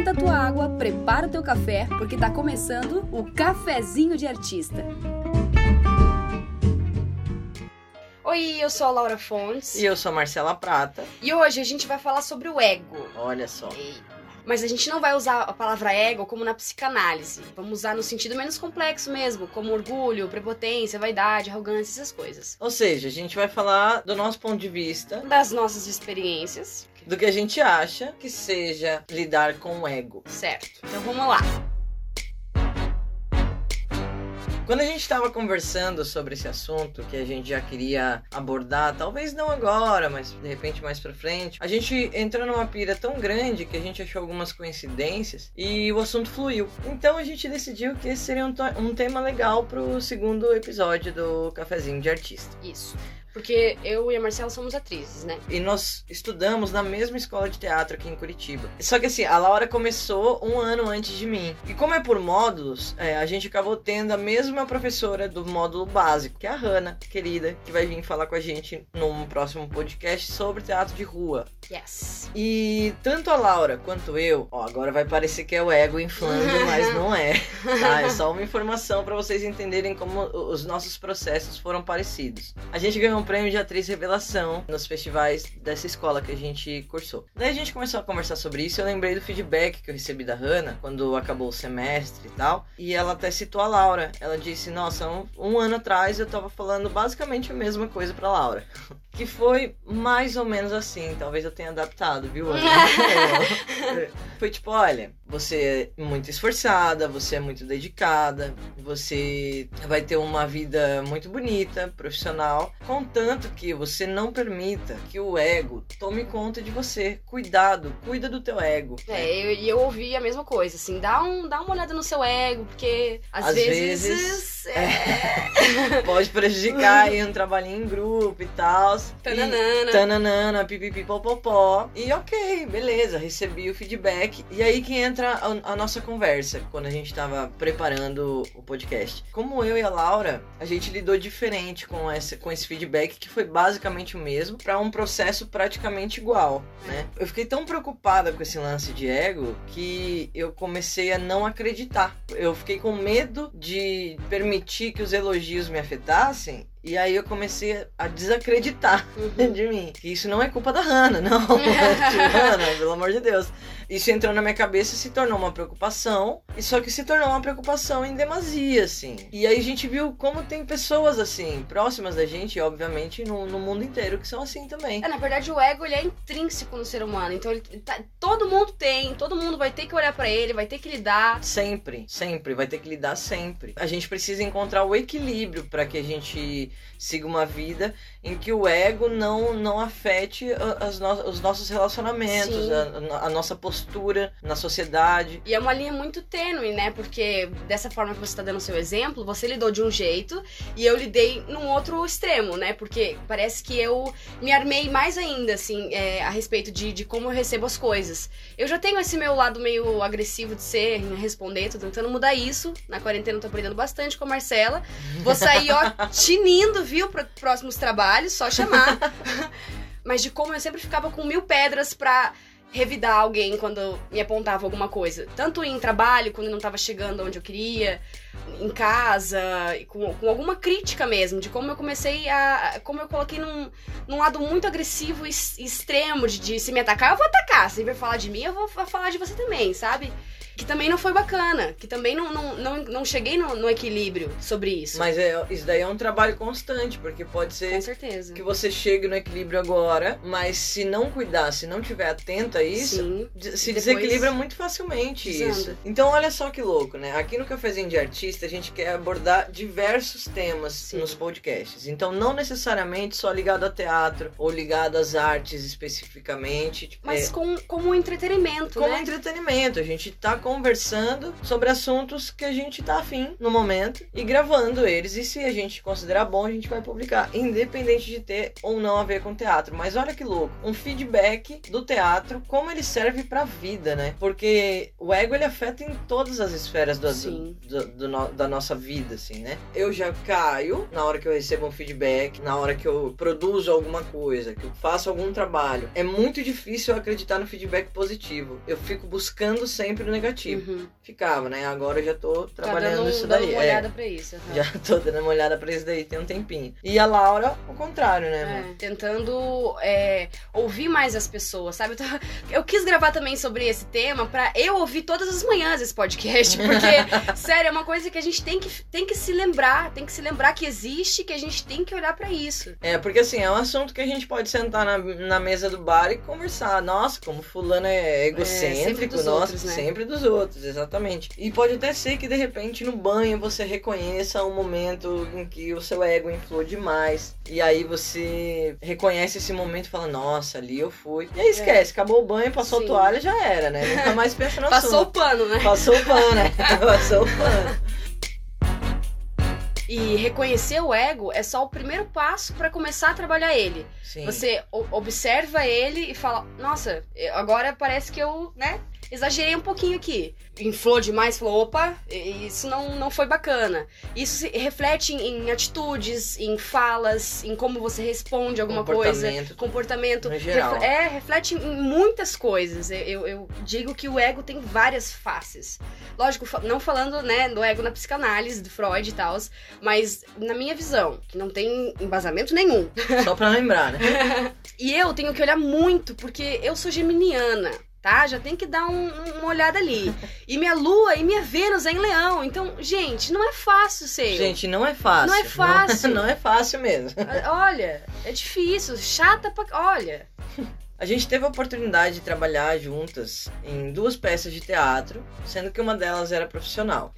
esquenta a tua água, prepara o teu café, porque tá começando o Cafezinho de Artista. Oi, eu sou a Laura Fontes. E eu sou a Marcela Prata. E hoje a gente vai falar sobre o ego. Olha só. Mas a gente não vai usar a palavra ego como na psicanálise. Vamos usar no sentido menos complexo mesmo, como orgulho, prepotência, vaidade, arrogância, essas coisas. Ou seja, a gente vai falar do nosso ponto de vista, Das nossas experiências, do que a gente acha que seja lidar com o ego. certo? Então vamos lá. Quando a gente estava conversando sobre esse assunto que a gente já queria abordar, talvez não agora, mas de repente mais pra frente, a gente entrou numa pira tão grande que a gente achou algumas coincidências e o assunto fluiu. Então a gente decidiu que esse seria um, um tema legal pro segundo episódio do Cafezinho de Artista. Isso. Porque eu e a Marcela somos atrizes, né? E nós estudamos na mesma escola de teatro aqui em Curitiba. Só que assim, a Laura começou um ano antes de mim. E como é por módulos, é, a gente acabou tendo a mesma professora do módulo básico, que é a Hanna, querida, que vai vir falar com a gente num próximo podcast sobre teatro de rua. Yes. E tanto a Laura quanto eu, ó, agora vai parecer que é o ego inflando, mas não é. Tá? É só uma informação pra vocês entenderem como os nossos processos foram parecidos. A gente ganhou um prêmio de atriz revelação nos festivais dessa escola que a gente cursou. Daí a gente começou a conversar sobre isso. Eu lembrei do feedback que eu recebi da Hannah quando acabou o semestre e tal. E ela até citou a Laura. Ela disse: Nossa, um, um ano atrás eu tava falando basicamente a mesma coisa pra Laura. Que foi mais ou menos assim. Talvez eu tenha adaptado, viu? Foi tipo: olha, você é muito esforçada, você é muito dedicada, você vai ter uma vida muito bonita, profissional, contanto que você não permita que o ego tome conta de você. Cuidado, cuida do teu ego. É, eu- e eu, ouvi a mesma coisa, assim, dá, um, dá uma olhada no seu ego, porque às, Às vezes. vezes, é... Pode prejudicar aí um trabalhinho em grupo e tal. Tananana. Tananana, pipipipopopó. E ok, beleza, recebi o feedback. E aí que entra a, a nossa conversa, quando a gente tava preparando o podcast. Como eu e a Laura, a gente lidou diferente com, essa, com esse feedback, que foi basicamente o mesmo, pra um processo praticamente igual, né? Eu fiquei tão preocupada com esse lance de ego que eu comecei a não acreditar. Eu fiquei com medo de permitir que os elogios me afetassem. E aí eu comecei a desacreditar Uhum. de mim. Que isso não é culpa da Hannah, não. Hannah, pelo amor de Deus. Isso entrou na minha cabeça e se tornou uma preocupação. E só que se tornou uma preocupação em demasia, assim. E aí a gente viu como tem pessoas assim, próximas da gente, obviamente no, no mundo inteiro, que são assim também. É, na verdade, o ego ele é intrínseco no ser humano. Então, ele tá- todo mundo tem, todo mundo vai ter que olhar pra ele, vai ter que lidar. Sempre, sempre, vai ter que lidar sempre. A gente precisa encontrar o equilíbrio para que a gente siga uma vida em que o ego não, não afete a- as no- os nossos relacionamentos, a, a nossa postura na sociedade. E é uma linha muito tênue, né? Porque dessa forma que você tá dando o seu exemplo, você lidou de um jeito e eu lidei num outro extremo, né? Porque parece que eu me armei mais ainda, assim, é, a respeito de, de como eu recebo as coisas. Eu já tenho esse meu lado meio agressivo de ser, responder, tô tentando mudar isso. Na quarentena eu tô aprendendo bastante com a Marcela. Vou sair, ó, tinindo, viu, para próximos trabalhos, só chamar. Mas de como eu sempre ficava com mil pedras pra revidar alguém quando me apontava alguma coisa. Tanto em trabalho, quando não tava chegando onde eu queria, em casa, com, com alguma crítica mesmo, de como eu comecei a. como eu coloquei num, num lado muito agressivo e extremo de, de se me atacar, eu vou atacar. Se vir falar de mim, eu vou fa- falar de você também, sabe? Que também não foi bacana, que também não, não, não, não cheguei no, no equilíbrio sobre isso. Mas é, isso daí é um trabalho constante, porque pode Com ser certeza. que você chegue no equilíbrio agora, mas se não cuidar, se não tiver atento a isso, Sim. se desequilibra muito facilmente desanda. isso. Então olha só que louco, né? Aqui no Cafezinho de Artista a gente quer abordar diversos temas Sim. nos podcasts. Então não necessariamente só ligado a teatro ou ligado às artes especificamente. tipo, Mas é, com, como um entretenimento, como né? entretenimento, a gente tá conversando sobre assuntos que a gente tá afim no momento e gravando eles. E se a gente considerar bom, a gente vai publicar, independente de ter ou não a ver com teatro. Mas olha que louco, um feedback do teatro, como ele serve pra vida, né? Porque o ego ele afeta em todas as esferas do, Sim. do- do da nossa vida, assim, né? Eu já caio na hora que eu recebo um feedback, na hora que eu produzo alguma coisa, que eu faço algum trabalho. É muito difícil eu acreditar no feedback positivo. Eu fico buscando sempre o negativo. Uhum. Ficava, né? Agora eu já tô Tá trabalhando dando, isso dando daí. uma É, olhada pra isso. aham. já tô dando uma olhada pra isso daí tem um tempinho. E a Laura, o contrário, né, É, tentando é, ouvir mais as pessoas, sabe? Eu, tava- eu quis gravar também sobre esse tema pra eu ouvir todas as manhãs esse podcast, porque, sério, é uma coisa que a gente tem que, tem que se lembrar, tem que se lembrar que existe, que a gente tem que olhar pra isso. É, porque assim, é um assunto que a gente pode sentar na, na mesa do bar e conversar. Nossa, como fulano é sempre egocêntrico, dos nossa, outros, né? sempre dos outros, exatamente. E pode até ser que de repente no banho você reconheça um momento em que o seu ego inflou demais. E aí você reconhece esse momento e fala, nossa, ali eu fui. E aí esquece, acabou o banho, passou Sim. a toalha, já era, né? Nunca mais pensa no Passou o pano, né? Passou o pano, né? Passou o pano. E reconhecer o ego é só o primeiro passo pra começar a trabalhar ele. Sim. Você observa ele e fala: Nossa, agora parece que eu, né? Exagerei um pouquinho aqui. Inflou demais, falou: opa, isso não, não foi bacana. Isso se reflete em, em atitudes, em falas, em como você responde alguma coisa. Comportamento. Comportamento. No geral. Refle- é, reflete em muitas coisas. Eu, eu- digo que o ego tem várias faces. Lógico, não falando né, do ego na psicanálise, do Freud e tal, mas na minha visão, que não tem embasamento nenhum. Só pra lembrar, né? E eu tenho que olhar muito, porque eu sou geminiana, tá? Já tem que dar um- um- uma olhada ali. E minha lua e minha Vênus é em leão. Então, gente, não é fácil ser. Gente, não é fácil. Não é fácil. Não, é fácil mesmo. Olha, é difícil, chata pra. Olha. A gente teve a oportunidade de trabalhar juntas em duas peças de teatro, sendo que uma delas era profissional.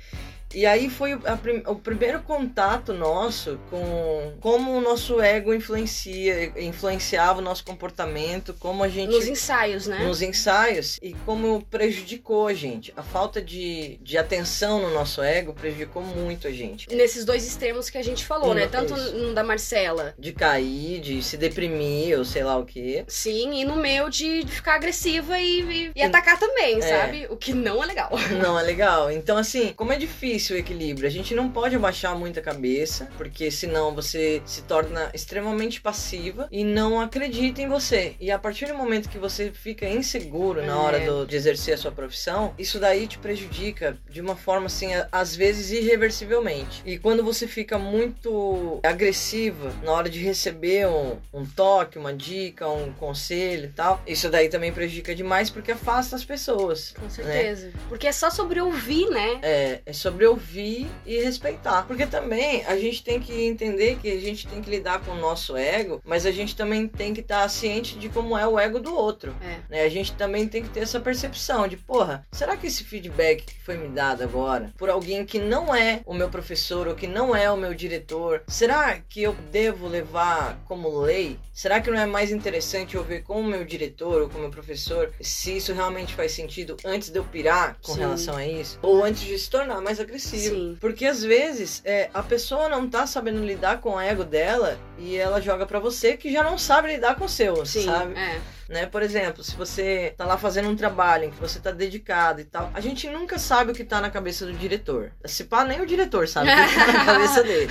E aí foi prim- o primeiro contato nosso com como o nosso ego influencia, influenciava o nosso comportamento, como a gente Nos ensaios, né? nos ensaios e como prejudicou a gente. A falta de, de atenção no nosso ego prejudicou muito a gente. Nesses dois extremos que a gente falou, Hum, né? Tanto isso. no da Marcela, De cair, de se deprimir ou sei lá o que. sim, e no meu de, ficar agressiva e, e- e atacar também, É. sabe? O que não é legal. Não é legal. Então, assim, como é difícil o equilíbrio, a gente não pode abaixar muito a cabeça, porque senão você se torna extremamente passiva e não acredita em você. E a partir do momento que você fica inseguro na É. hora do- de exercer a sua profissão, isso daí te prejudica de uma forma, assim, às vezes irreversivelmente. E quando você fica muito agressiva na hora de receber um, um toque, uma dica, um conselho e tal, isso daí também prejudica demais porque afasta as pessoas. Com certeza. Porque é só sobre ouvir, né? É, é sobre ouvir e respeitar. Porque também a gente tem que entender que a gente tem que lidar com o nosso ego, mas a gente também tem que estar ciente de como é o ego do outro. É. Né? A gente também tem que ter essa percepção de, porra, será que esse feedback que foi me dado agora por alguém que não é o meu professor ou que não é o meu diretor, será que eu devo levar como lei? Será que não é mais interessante eu ver com o meu diretor ou com o meu professor se isso realmente faz sentido antes de eu pirar com Sim. relação a isso? Ou antes de se tornar mais agressivo? Sim. Porque às vezes é, a pessoa não tá sabendo lidar com o ego dela e ela joga pra você que já não sabe lidar com o seu, Sim. sabe? É. né? Por exemplo, se você tá lá fazendo um trabalho em que você tá dedicado e tal, a gente nunca sabe o que tá na cabeça do diretor. Se pá, nem o diretor sabe o que tá na cabeça dele.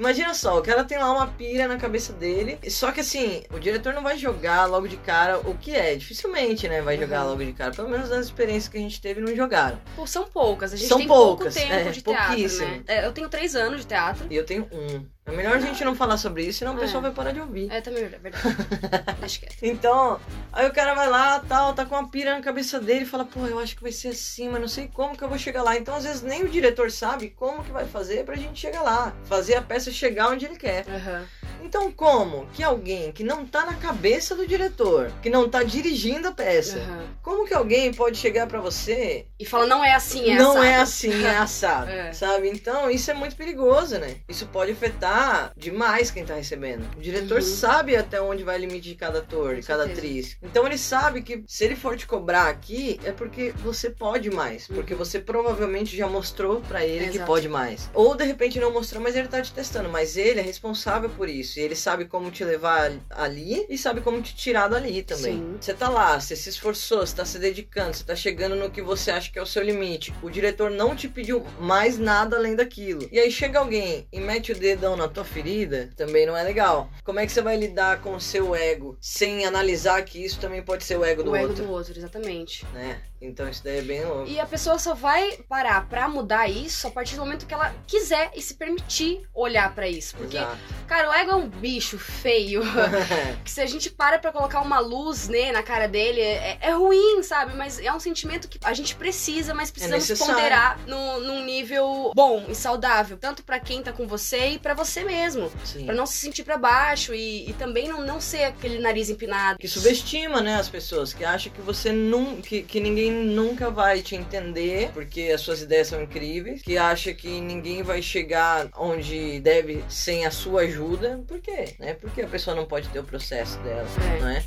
Imagina só, o cara tem lá uma pira na cabeça dele, só que assim, o diretor não vai jogar logo de cara o que é, dificilmente, né, vai jogar Uhum. logo de cara. Pelo menos nas experiências que a gente teve, não jogaram. Pô, São poucas. A gente São tem poucas, pouco tempo é, de teatro, né? É, eu tenho três anos de teatro. E eu tenho um. É melhor a gente não falar sobre isso, senão o É. pessoal vai parar de ouvir. É, também é verdade. Deixa quieto. Então, aí o cara vai lá, tal, tá com uma pira na cabeça dele e fala, pô, eu acho que vai ser assim, mas não sei como que eu vou chegar lá. Então, às vezes, nem o diretor sabe como que vai fazer pra gente chegar lá. Fazer a peça chegar onde ele quer. Aham. Então, como que alguém que não tá na cabeça do diretor, que não tá dirigindo a peça, Aham. como que alguém pode chegar pra você E fala, não é assim, é não assado. é assim, é assado, É. sabe? Então isso é muito perigoso, né? Isso pode afetar demais quem tá recebendo. O diretor Uhum. sabe até onde vai o limite de cada ator, de cada atriz. Então ele sabe que se ele for te cobrar aqui, é porque você pode mais. Porque Uhum. você provavelmente já mostrou pra ele que Exato. pode mais. Ou de repente não mostrou, mas ele tá te testando. Mas ele é responsável por isso. E ele sabe como te levar ali e sabe como te tirar dali também. Sim. Você tá lá, você se esforçou, você tá se dedicando, você tá chegando no que você acha que é o seu limite. O diretor não te pediu mais nada além daquilo. E aí chega alguém e mete o dedão na tua ferida, também não é legal. Como é que você vai lidar com o seu ego sem analisar que isso também pode ser o ego do o ego outro, do outro, exatamente. né? Então isso daí é bem louco. E a pessoa só vai parar pra mudar isso a partir do momento que ela quiser e se permitir olhar pra isso. Porque, Exato. cara, o ego é um bicho feio. que se a gente para pra colocar uma luz né, na cara dele, é, é ruim, sabe? Mas é um sentimento que a gente precisa, mas precisamos necessário. ponderar no, num nível bom e saudável. Tanto pra quem tá com você e pra você mesmo. Sim. Pra não se sentir pra baixo e, e também não, não ser aquele nariz empinado. Que subestima, né, as pessoas, que acha que você nunca, que, que ninguém nunca vai te entender, porque as suas ideias são incríveis, que acha que ninguém vai chegar onde deve sem a sua ajuda. Por quê? Né? Porque a pessoa não pode ter o processo dela, É. não é?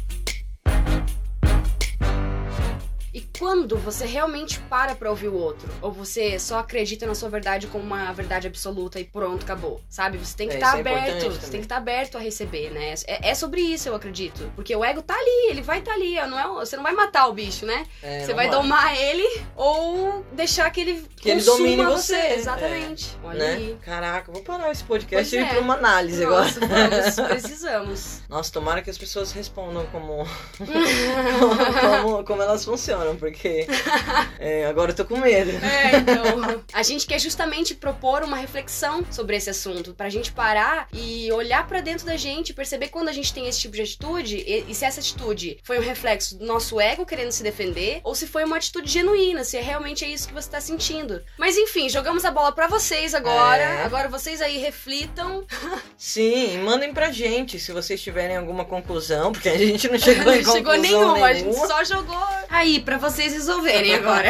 Quando você realmente para pra ouvir o outro, ou você só acredita na sua verdade como uma verdade absoluta e pronto, acabou, sabe? Você tem que É, estar isso é aberto, você tem que estar aberto a receber, né? É, é sobre isso, eu acredito. Porque o ego tá ali, ele vai estar tá ali, não é, você não vai matar o bicho, né? É, você não vai domar ele ou deixar que ele Que ele domine você, é. Exatamente. Olha Né? aí. Caraca, vou parar esse podcast Pois e ir pra uma análise Nossa, agora. vamos, precisamos. Nossa, tomara que as pessoas respondam como, como, como elas funcionam, porque é, agora eu tô com medo. É, então. A gente quer justamente propor uma reflexão sobre esse assunto, pra gente parar e olhar pra dentro da gente, perceber quando a gente tem esse tipo de atitude e, e se essa atitude foi um reflexo do nosso ego querendo se defender ou se foi uma atitude genuína, se realmente é isso que você tá sentindo. Mas enfim, jogamos a bola pra vocês agora. É. Agora vocês aí reflitam. Sim, mandem pra gente se vocês tiverem alguma conclusão, porque a gente não chegou em Não conclusão chegou nenhuma, a gente nenhuma. só jogou aí pra vocês resolverem agora.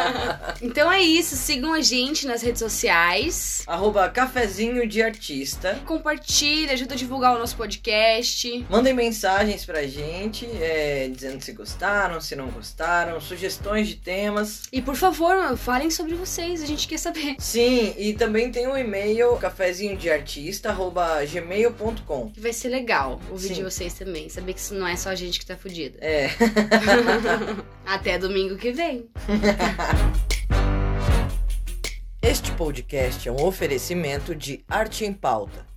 então é isso, sigam a gente nas redes sociais. Arroba cafezinho de artista. Compartilha, ajuda a divulgar o nosso podcast. Mandem mensagens pra gente, é, dizendo se gostaram, se não gostaram, sugestões de temas. E por favor, falem sobre vocês, a gente quer saber. Sim, e também tem o e-mail cafezinho de artista, arroba gmail.com. Que vai ser legal ouvir Sim. de vocês também. Saber que isso não é só a gente que tá fudida. É. Até domingo que vem. Este podcast é um oferecimento de Arte em Pauta.